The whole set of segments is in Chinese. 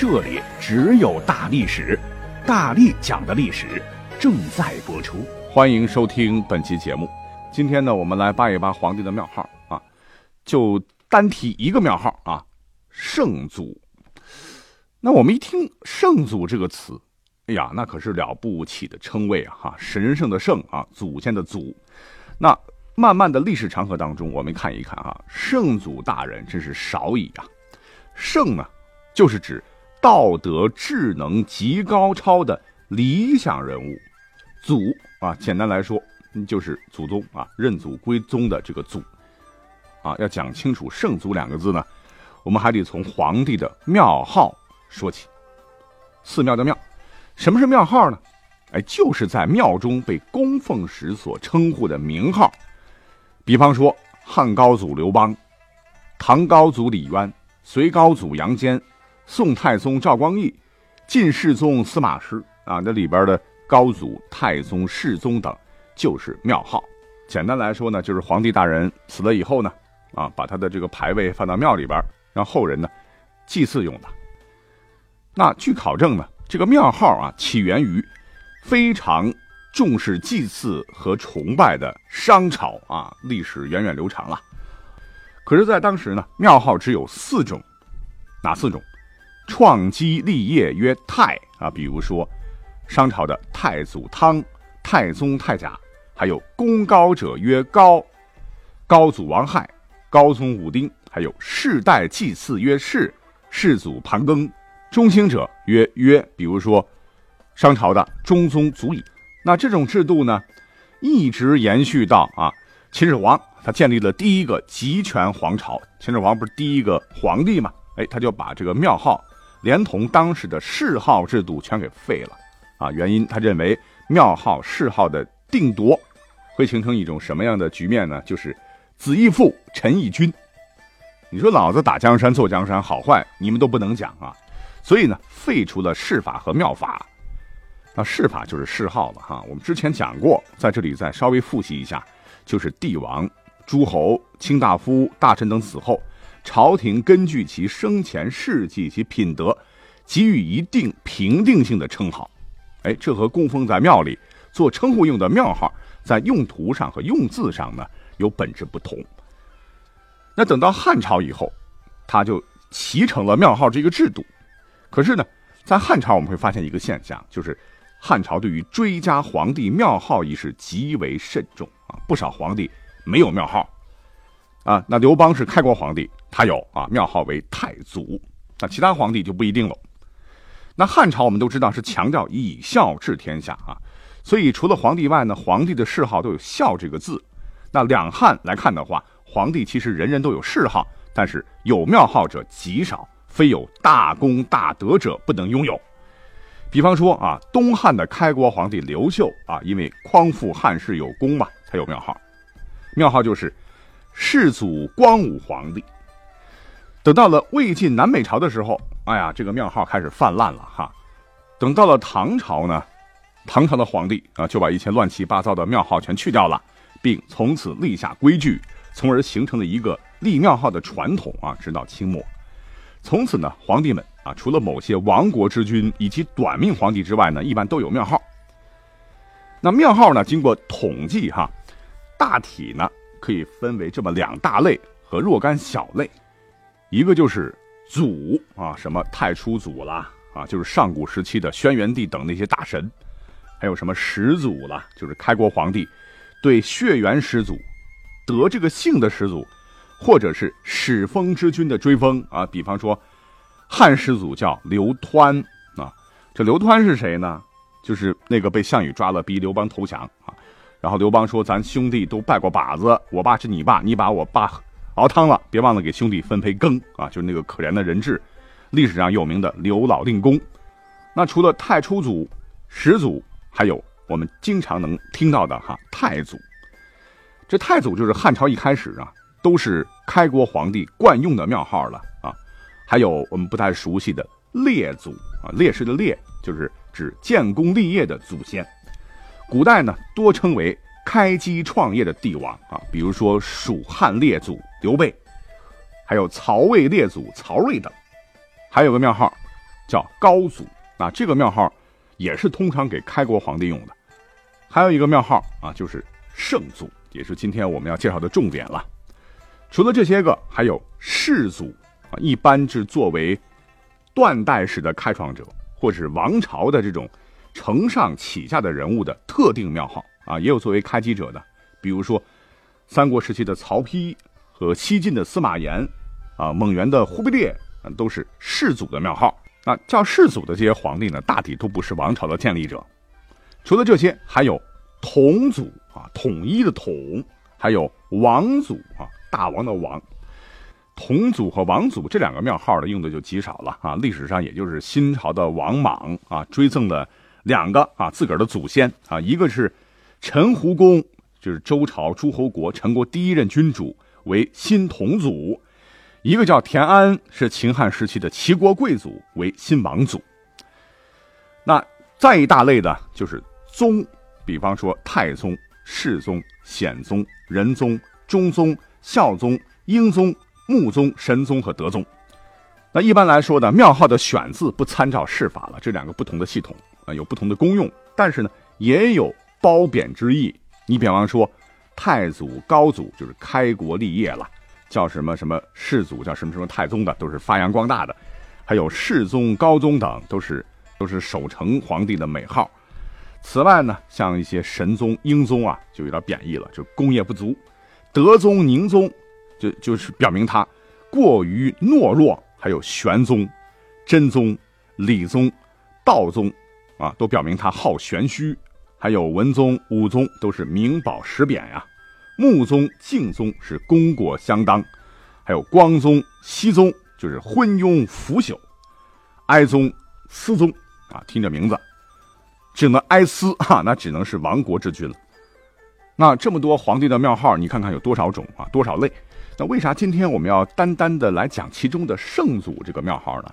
这里只有大历史，大力讲的历史正在播出，欢迎收听本期节目。今天呢，我们来扒一扒皇帝的庙号啊，就单提一个庙号啊，圣祖。那我们一听“圣祖”这个词，哎呀，那可是了不起的称谓啊！哈，神圣的圣啊，祖先的祖。那慢慢的历史长河当中，我们看一看啊，圣祖大人真是少矣啊。圣呢，就是指。道德智能极高超的理想人物，祖啊，简单来说就是祖宗啊，认祖归宗的这个祖啊。要讲清楚“圣祖”两个字呢，我们还得从皇帝的庙号说起。寺庙的庙，什么是庙号呢？哎，就是在庙中被供奉时所称呼的名号。比方说，汉高祖刘邦，唐高祖李渊，隋高祖杨坚。宋太宗赵光义，晋世宗司马师啊，那里边的高祖、太宗、世宗等，就是庙号。简单来说呢，就是皇帝大人死了以后呢，啊，把他的这个牌位放到庙里边，让后人呢祭祀用的。那据考证呢，这个庙号啊，起源于非常重视祭祀和崇拜的商朝啊，历史源远流长了。可是，在当时呢，庙号只有四种，哪四种？创基立业曰太啊，比如说商朝的太祖汤、太宗太甲，还有功高者曰高，高祖王亥、高宗武丁，还有世代祭祀曰世，世祖盘庚，中兴者曰曰，比如说商朝的中宗祖乙。那这种制度呢，一直延续到啊秦始皇，他建立了第一个集权皇朝。秦始皇不是第一个皇帝嘛？哎，他就把这个庙号。连同当时的谥号制度全给废了，啊，原因他认为庙号谥号的定夺会形成一种什么样的局面呢？就是子义父，臣义君。你说老子打江山做江山好坏，你们都不能讲啊。所以呢，废除了谥法和庙法。那谥法就是谥号了哈。我们之前讲过，在这里再稍微复习一下，就是帝王、诸侯、卿大夫、大臣等死后。朝廷根据其生前事迹及品德，给予一定评定性的称号。哎，这和供奉在庙里做称呼用的庙号，在用途上和用字上呢有本质不同。那等到汉朝以后，他就齐成了庙号这个制度。可是呢，在汉朝我们会发现一个现象，就是汉朝对于追加皇帝庙号一事极为慎重啊，不少皇帝没有庙号。啊，那刘邦是开国皇帝，他有啊庙号为太祖，那其他皇帝就不一定了。那汉朝我们都知道是强调以孝治天下啊，所以除了皇帝外呢，皇帝的谥号都有孝这个字。那两汉来看的话，皇帝其实人人都有谥号，但是有庙号者极少，非有大功大德者不能拥有。比方说啊，东汉的开国皇帝刘秀啊，因为匡复汉室有功嘛，才有庙号，庙号就是。世祖光武皇帝，等到了魏晋南北朝的时候，哎呀，这个庙号开始泛滥了哈。等到了唐朝呢，唐朝的皇帝啊，就把一切乱七八糟的庙号全去掉了，并从此立下规矩，从而形成了一个立庙号的传统啊。直到清末，从此呢，皇帝们啊，除了某些亡国之君以及短命皇帝之外呢，一般都有庙号。那庙号呢，经过统计哈，大体呢。可以分为这么两大类和若干小类，一个就是祖啊，什么太初祖啦啊，就是上古时期的轩辕帝等那些大神，还有什么始祖啦，就是开国皇帝对血缘始祖得这个姓的始祖，或者是始封之君的追封啊，比方说汉始祖叫刘湍啊，这刘湍是谁呢？就是那个被项羽抓了，逼刘邦投降啊。然后刘邦说：“咱兄弟都拜过把子，我爸是你爸，你把我爸熬汤了，别忘了给兄弟分配羹啊！”就是那个可怜的人质，历史上有名的刘老令公。那除了太初祖、始祖，还有我们经常能听到的哈太祖。这太祖就是汉朝一开始啊，都是开国皇帝惯用的庙号了啊。还有我们不太熟悉的列祖啊，烈士的烈就是指建功立业的祖先。古代呢，多称为开基创业的帝王啊，比如说蜀汉列祖刘备，还有曹魏列祖曹睿等。还有个庙号叫高祖，那这个庙号也是通常给开国皇帝用的。还有一个庙号啊，就是圣祖。也是今天我们要介绍的重点了。除了这些个，还有世祖啊，一般是作为断代史的开创者，或者是王朝的这种承上启下的人物的特定庙号啊，也有作为开基者的，比如说三国时期的曹丕和西晋的司马炎啊，蒙元的忽必烈，都是世祖的庙号。那叫世祖的这些皇帝呢，大体都不是王朝的建立者。除了这些，还有统祖。啊，统一的统，还有王祖啊，大王的王，统祖和王祖这两个庙号呢，用的就极少了啊。历史上也就是新朝的王莽啊，追赠了两个啊自个儿的祖先啊，一个是陈胡公，就是周朝诸侯国陈国第一任君主，为新同祖；一个叫田安，是秦汉时期的齐国贵族，为新王祖。那再一大类的就是宗，比方说太宗。世宗、显宗、仁宗、中宗、孝宗、英宗、穆宗、神宗和德宗。那一般来说呢，庙号的选字不参照谥法了，这两个不同的系统啊，有不同的功用，但是呢，也有褒贬之意。你比方说，太祖、高祖就是开国立业了，叫什么什么世祖，叫什么什么太宗的，都是发扬光大的；还有世宗、高宗等，都是都是守成皇帝的美号。此外呢，像一些神宗、英宗啊，就有点贬义了，就功业不足；德宗、宁宗，就就是表明他过于懦弱；还有玄宗、真宗、理宗、道宗，啊，都表明他好玄虚；还有文宗、武宗，都是名褒实贬呀；穆宗、敬宗是功过相当；还有光宗、熹宗，就是昏庸腐朽；哀宗、思宗，啊，听这名字。只能哀思哈，那只能是亡国之君了。那这么多皇帝的庙号，你看看有多少种啊，多少类？那为啥今天我们要单单的来讲其中的圣祖这个庙号呢？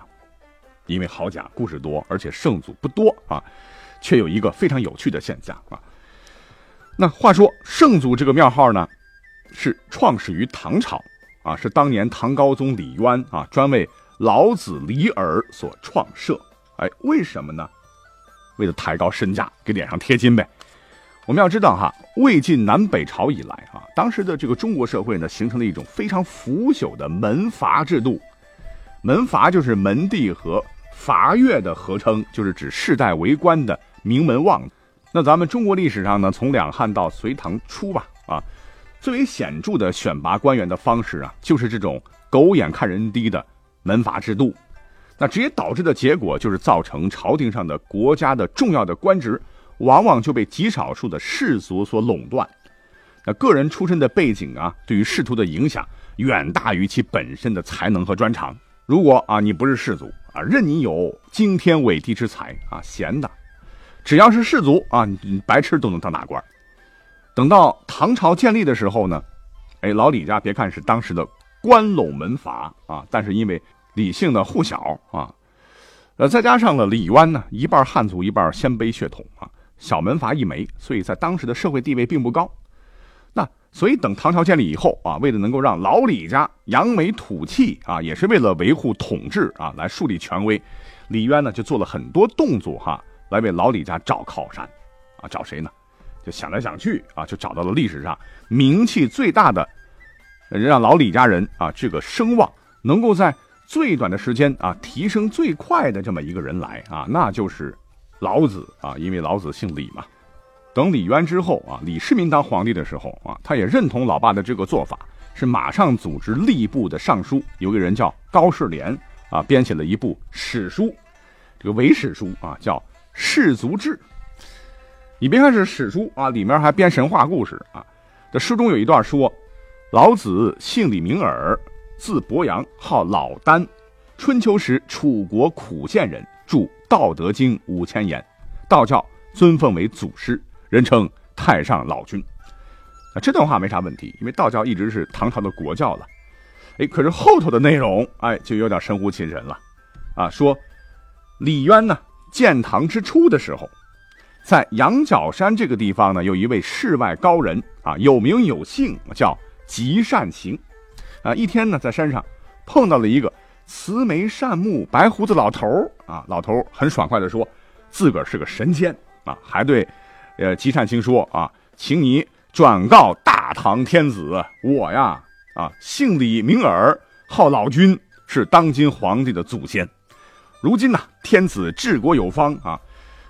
因为好讲，故事多，而且圣祖不多啊，却有一个非常有趣的现象啊。那话说圣祖这个庙号呢，是创始于唐朝啊，是当年唐高宗李渊啊，专为老子李耳所创设。哎，为什么呢？为了抬高身价，给脸上贴金呗。我们要知道哈，魏晋南北朝以来啊，当时的这个中国社会呢，形成了一种非常腐朽的门阀制度。门阀就是门第和阀越的合称，就是指世代为官的名门望。那咱们中国历史上呢，从两汉到隋唐初吧，啊，最为显著的选拔官员的方式啊，就是这种狗眼看人低的门阀制度。那直接导致的结果就是造成朝廷上的国家的重要的官职，往往就被极少数的士族所垄断。那个人出身的背景啊，对于仕途的影响远大于其本身的才能和专长。如果啊你不是士族啊，任你有惊天伟地之才啊，闲的，只要是士族啊，你白痴都能当大官。等到唐朝建立的时候呢，哎，老李家别看是当时的关陇门阀啊，但是因为李姓的户小啊，呃，再加上了李渊呢，一半汉族，一半鲜卑血统啊，小门阀一枚，所以在当时的社会地位并不高。那所以等唐朝建立以后啊，为了能够让老李家扬眉吐气啊，也是为了维护统治啊，来树立权威，李渊呢就做了很多动作哈，来为老李家找靠山啊，找谁呢？就想来想去啊，就找到了历史上名气最大的，让老李家人啊这个声望能够在。最短的时间啊，提升最快的这么一个人来啊，那就是老子啊，因为老子姓李嘛。等李渊之后啊，李世民当皇帝的时候啊，他也认同老爸的这个做法，是马上组织吏部的尚书，有个人叫高士廉啊，编写了一部史书，这个伪史书啊，叫《士族志》。你别看是史书啊，里面还编神话故事啊。这书中有一段说，老子姓李名耳。字伯阳，号老聃，春秋时楚国苦县人，著《道德经》五千言，道教尊奉为祖师，人称太上老君。那这段话没啥问题，因为道教一直是唐朝的国教了。哎，可是后头的内容，哎，就有点神乎其神了。啊，说李渊呢建唐之初的时候，在羊角山这个地方呢，有一位世外高人啊，有名有姓，叫极善行。啊，一天呢，在山上碰到了一个慈眉善目、白胡子老头啊，老头很爽快地说，自个儿是个神仙啊，还对，呃，极善行说啊，请你转告大唐天子，我呀。啊，姓李名耳，号老君，是当今皇帝的祖先。如今呢，天子治国有方啊，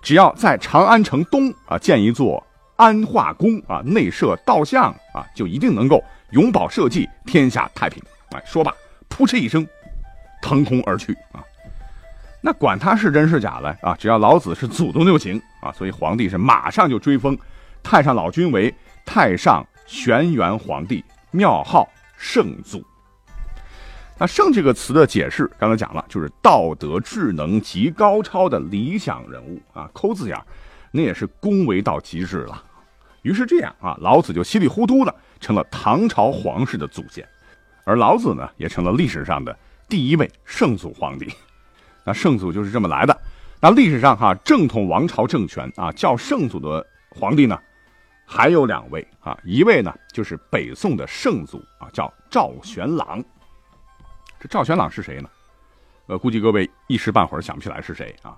只要在长安城东啊建一座安化宫啊，内设道像啊，就一定能够永保社稷，天下太平。哎，说罢，扑哧一声，腾空而去啊。那管他是真是假了啊，只要老子是祖宗就行啊。所以皇帝是马上就追封太上老君为太上玄元皇帝，庙号。圣祖，那“圣”这个词的解释，刚才讲了，就是道德智能极高超的理想人物啊，抠字眼，那也是恭维到极致了。于是这样啊，老子就稀里糊涂的成了唐朝皇室的祖先，而老子呢，也成了历史上的第一位圣祖皇帝。那圣祖就是这么来的。那历史上哈，正统王朝政权啊，叫圣祖的皇帝呢？还有两位啊，一位呢就是北宋的圣祖啊，叫赵玄朗。这赵玄朗是谁呢？呃，估计各位一时半会儿想不起来是谁啊。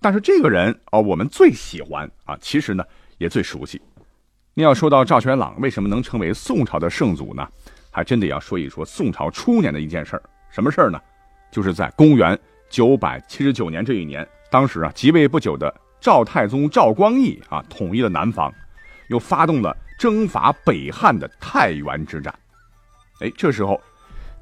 但是这个人啊，我们最喜欢啊，其实呢也最熟悉。你要说到赵玄朗为什么能成为宋朝的圣祖呢？还真得要说一说宋朝初年的一件事儿。什么事儿呢？就是在公元九百七十九年这一年，当时啊即位不久的赵太宗赵光义啊，统一了南方。又发动了征伐北汉的太原之战，哎，这时候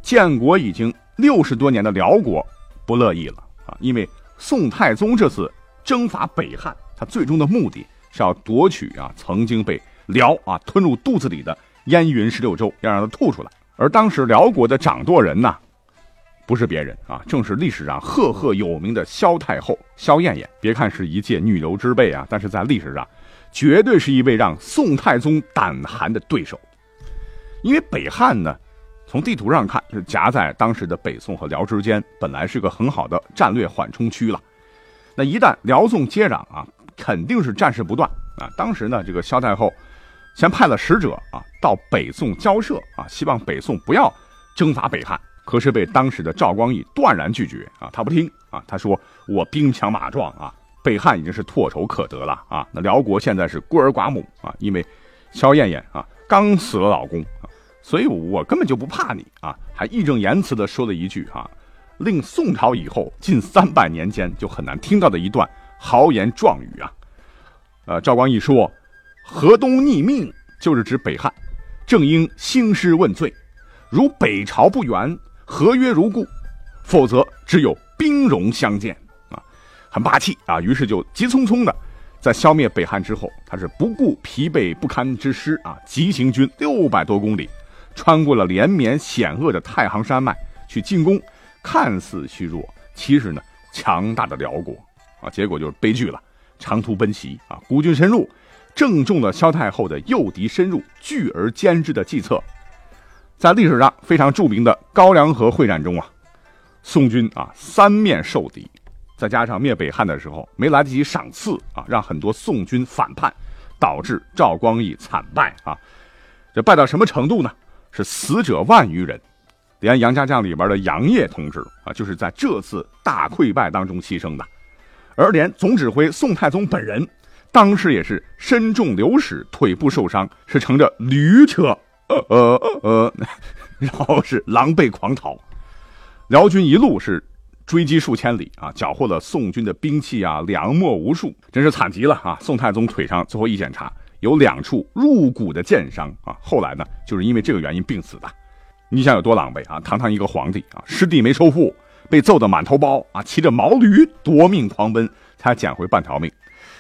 建国已经六十多年的辽国不乐意了啊，因为宋太宗这次征伐北汉，他最终的目的是要夺取啊曾经被辽啊吞入肚子里的燕云十六州，要让他吐出来。而当时辽国的掌舵人呢，不是别人啊，正是历史上赫赫有名的萧太后萧燕燕。别看是一介女流之辈啊，但是在历史上。绝对是一位让宋太宗胆寒的对手，因为北汉呢，从地图上看是夹在当时的北宋和辽之间，本来是个很好的战略缓冲区了。那一旦辽宋接壤啊，肯定是战事不断啊。当时呢，这个萧太后先派了使者啊到北宋交涉啊，希望北宋不要征伐北汉，可是被当时的赵光义断然拒绝啊，他不听啊，他说我兵强马壮啊。北汉已经是唾手可得了啊！那辽国现在是孤儿寡母啊，因为萧燕燕啊刚死了老公，所以我根本就不怕你啊！还义正言辞地说了一句啊，令宋朝以后近三百年间就很难听到的一段豪言壮语啊！呃，赵光义说：“河东逆命就是指北汉，正应兴师问罪。如北朝不援，合约如故；否则只有兵戎相见啊。”很霸气啊！于是就急匆匆的，在消灭北汉之后，他是不顾疲惫不堪之师啊，急行军六百多公里，穿过了连绵险恶的太行山脉去进攻，看似虚弱，其实呢强大的辽国啊！结果就是悲剧了，长途奔袭啊，孤军深入，正中了萧太后的诱敌深入、聚而歼之的计策。在历史上非常著名的高梁河会战中啊，宋军啊三面受敌。再加上灭北汉的时候没来得及赏赐啊，让很多宋军反叛，导致赵光义惨败啊。这败到什么程度呢？是死者万余人，连杨家将里边的杨业同志啊，就是在这次大溃败当中牺牲的。而连总指挥宋太宗本人，当时也是身中流矢，腿部受伤，是乘着驴车，呃呃呃，然后是狼狈狂逃。辽军一路是。追击数千里啊，缴获了宋军的兵器啊、粮秣无数，真是惨极了啊！宋太宗腿上最后一检查，有两处入骨的剑伤啊，后来呢，就是因为这个原因病死的。你想有多狼狈啊？堂堂一个皇帝啊，失地没收复，被揍得满头包啊，骑着毛驴夺命狂奔，才捡回半条命。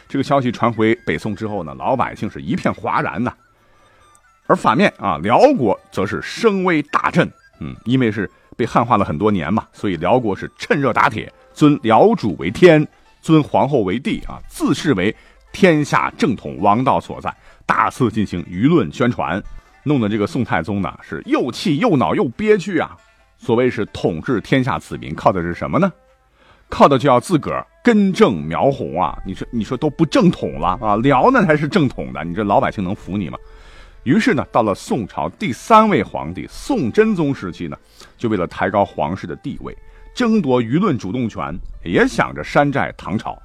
这个消息传回北宋之后呢，老百姓是一片哗然呐。而反面啊，辽国则是声威大振，嗯，因为是。被汉化了很多年嘛，所以辽国是趁热打铁，尊辽主为天，尊皇后为帝啊，自视为天下正统王道所在，大肆进行舆论宣传，弄得这个宋太宗呢是又气又恼又憋屈啊。所谓是统治天下子民，靠的是什么呢？靠的就要自个儿根正苗红啊！你说你说都不正统了啊？辽那才是正统的，你这老百姓能服你吗？于是呢，到了宋朝第三位皇帝宋真宗时期呢，就为了抬高皇室的地位，争夺舆论主动权，也想着山寨唐朝，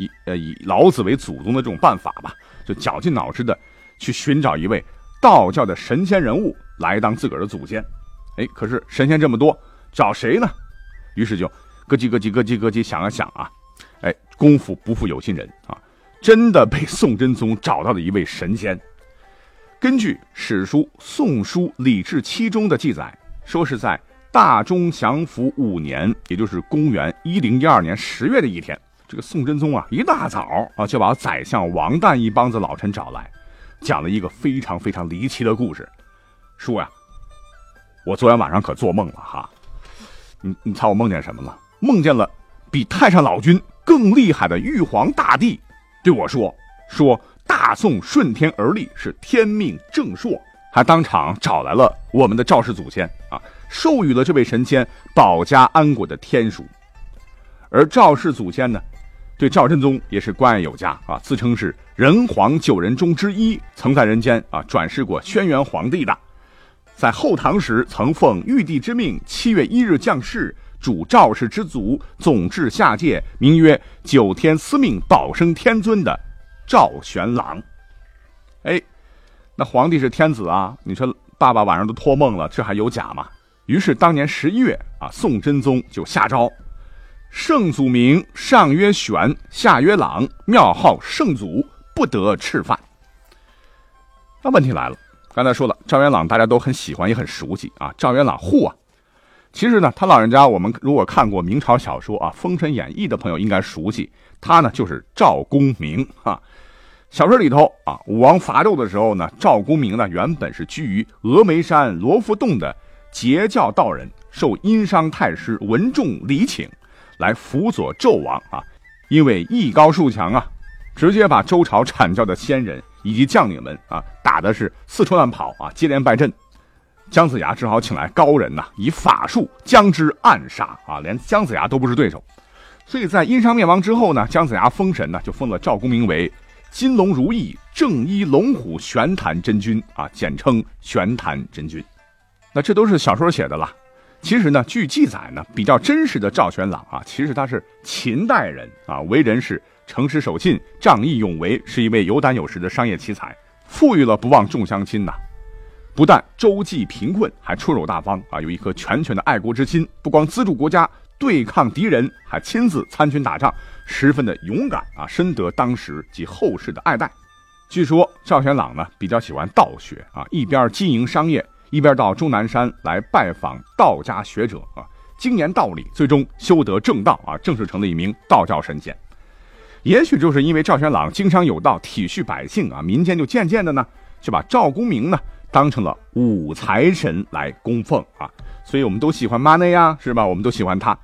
以呃以老子为祖宗的这种办法吧，就绞尽脑汁的去寻找一位道教的神仙人物来当自个儿的祖先。哎，可是神仙这么多，找谁呢？于是就。咯叽咯叽咯叽咯叽想啊想啊，哎，功夫不负有心人啊，真的被宋真宗找到了一位神仙。根据史书《宋书礼制七》中的记载，说是在大中祥符五年，也就是公元一零一二年十月的一天，这个宋真宗啊，一大早啊就把宰相王旦一帮子老臣找来，讲了一个非常非常离奇的故事。说呀，我昨天晚上可做梦了哈，你你猜我梦见什么了？梦见了比太上老君更厉害的玉皇大帝，对我说：“说大宋顺天而立是天命正朔，还当场找来了我们的赵氏祖先啊，授予了这位神仙保家安国的天书。而赵氏祖先呢，对赵真宗也是关爱有加啊，自称是人皇九人中之一，曾在人间啊转世过轩辕皇帝的，在后唐时曾奉玉帝之命，七月一日降世。”主赵氏之祖，总治下界，名曰九天司命保生天尊的赵玄朗。哎，那皇帝是天子啊！你说爸爸晚上都托梦了，这还有假吗？于是当年十一月啊，宋真宗就下诏：圣祖名上曰玄，下曰朗，庙号圣祖，不得吃饭。那问题来了，刚才说了，赵元朗大家都很喜欢，也很熟悉啊。赵元朗户啊。其实呢，他老人家，我们如果看过明朝小说啊，《封神演义》的朋友应该熟悉，他呢就是赵公明啊。小说里头啊，武王伐纣的时候呢，赵公明呢原本是居于峨眉山罗浮洞的截教道人，受殷商太师文仲礼请来辅佐纣王啊。因为艺高术强啊，直接把周朝阐教的先人以及将领们啊打的是四处乱跑啊，接连败阵。姜子牙只好请来高人呐，以法术将之暗杀啊！连姜子牙都不是对手，所以在殷商灭亡之后呢，姜子牙封神呢，就封了赵公明为金龙如意正一龙虎玄坛真君啊，简称玄坛真君。那这都是小说写的啦。其实呢，据记载呢，比较真实的赵玄朗啊，其实他是秦代人啊，为人是诚实守信、仗义勇为，是一位有胆有识的商业奇才，富裕了不忘众乡亲呐。不但周济贫困，还出手大方啊！有一颗拳拳的爱国之心，不光资助国家对抗敌人，还亲自参军打仗，十分的勇敢啊，深得当时及后世的爱戴。据说赵玄朗呢比较喜欢道学啊，一边经营商业，一边到终南山来拜访道家学者啊，精研道理，最终修得正道啊，正式成了一名道教神仙。也许就是因为赵玄朗经商有道，体恤百姓啊，民间就渐渐的呢，就把赵公明呢。当成了五财神来供奉啊，所以我们都喜欢 money 呀，是吧？我们都喜欢他。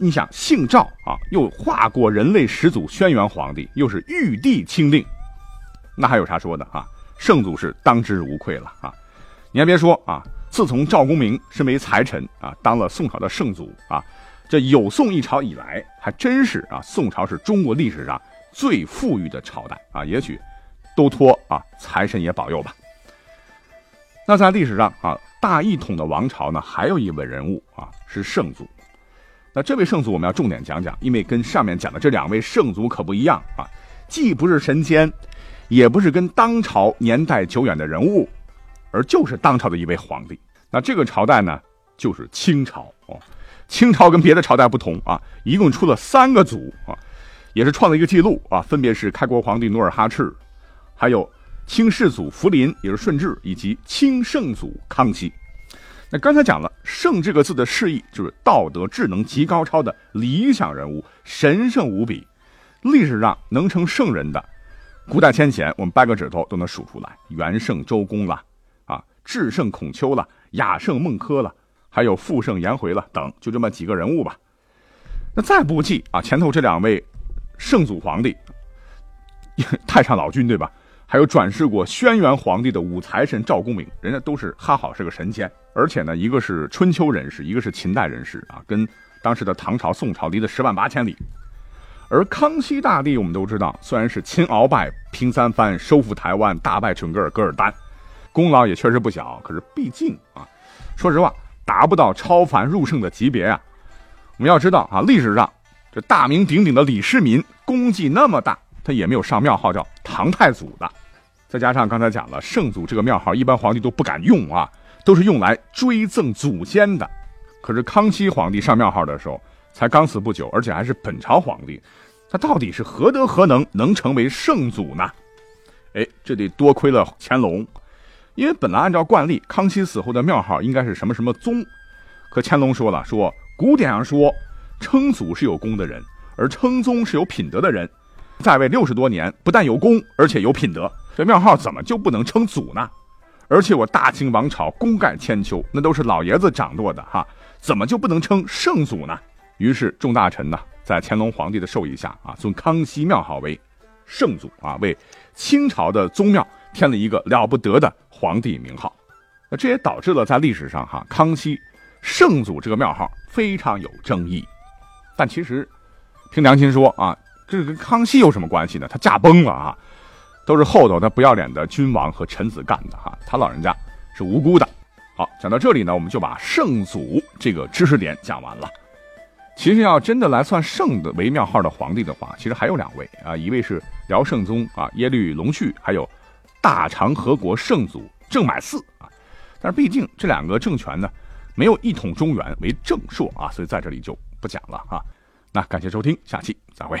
你想，姓赵啊，又化过人类始祖轩辕皇帝，又是玉帝钦定，那还有啥说的啊？圣祖是当之无愧了啊！你还别说啊，自从赵公明身为财神啊，当了宋朝的圣祖啊，这有宋一朝以来，还真是啊，宋朝是中国历史上最富裕的朝代啊！也许都托啊财神爷保佑吧。那在历史上啊，大一统的王朝呢，还有一位人物啊，是圣祖。那这位圣祖我们要重点讲讲，因为跟上面讲的这两位圣祖可不一样啊，既不是神仙，也不是跟当朝年代久远的人物，而就是当朝的一位皇帝。那这个朝代呢，就是清朝哦。清朝跟别的朝代不同啊，一共出了三个祖啊，也是创了一个记录啊，分别是开国皇帝努尔哈赤，还有。清世祖福临，也是顺治，以及清圣祖康熙。那刚才讲了“圣”这个字的释义，就是道德智能极高超的理想人物，神圣无比。历史上能成圣人的，古代先贤，我们掰个指头都能数出来：元圣周公了，智圣孔丘了，雅圣孟轲了，还有富圣颜回了，等，就这么几个人物吧。那再不计啊，前头这两位圣祖皇帝，太上老君对吧？还有转世过轩辕皇帝的五财神赵公明，人家都是哈好是个神仙，而且呢，一个是春秋人士，一个是秦代人士啊，跟当时的唐朝、宋朝离了十万八千里。而康熙大帝，我们都知道，虽然是亲鳌拜、平三藩、收复台湾、大败准噶尔噶尔丹，功劳也确实不小。可是毕竟啊，说实话，达不到超凡入圣的级别啊。我们要知道啊，历史上这大名鼎鼎的李世民功绩那么大，他也没有上庙号叫唐太祖的。再加上刚才讲了，圣祖这个庙号一般皇帝都不敢用啊，都是用来追赠祖先的。可是康熙皇帝上庙号的时候。才刚死不久，而且还是本朝皇帝，他到底是何德何能，能成为圣祖呢？哎，这得多亏了乾隆，因为本来按照惯例，康熙死后的庙号应该是什么什么宗，可乾隆说了，说古典上说，称祖是有功的人，而称宗是有品德的人，在位六十多年，不但有功，而且有品德，这庙号怎么就不能称祖呢？而且我大清王朝功盖千秋，那都是老爷子掌舵的哈，怎么就不能称圣祖呢？于是众大臣呢，在乾隆皇帝的授意下啊，尊康熙庙号为圣祖啊，为清朝的宗庙。添了一个了不得的皇帝名号。那这也导致了在历史上哈，康熙圣祖这个庙号非常有争议。但其实凭良心说啊，这跟康熙有什么关系呢？他驾崩了啊，都是后头那不要脸的君王和臣子干的哈，他老人家是无辜的。好，讲到这里呢，我们就把圣祖这个知识点讲完了。其实要真的来算圣的为庙号的皇帝的话，其实还有两位啊，一位是辽圣宗啊耶律隆绪，还有大长和国圣祖郑买嗣啊。但是毕竟这两个政权呢，没有一统中原为正朔啊，所以在这里就不讲了啊。那感谢收听，下期再会。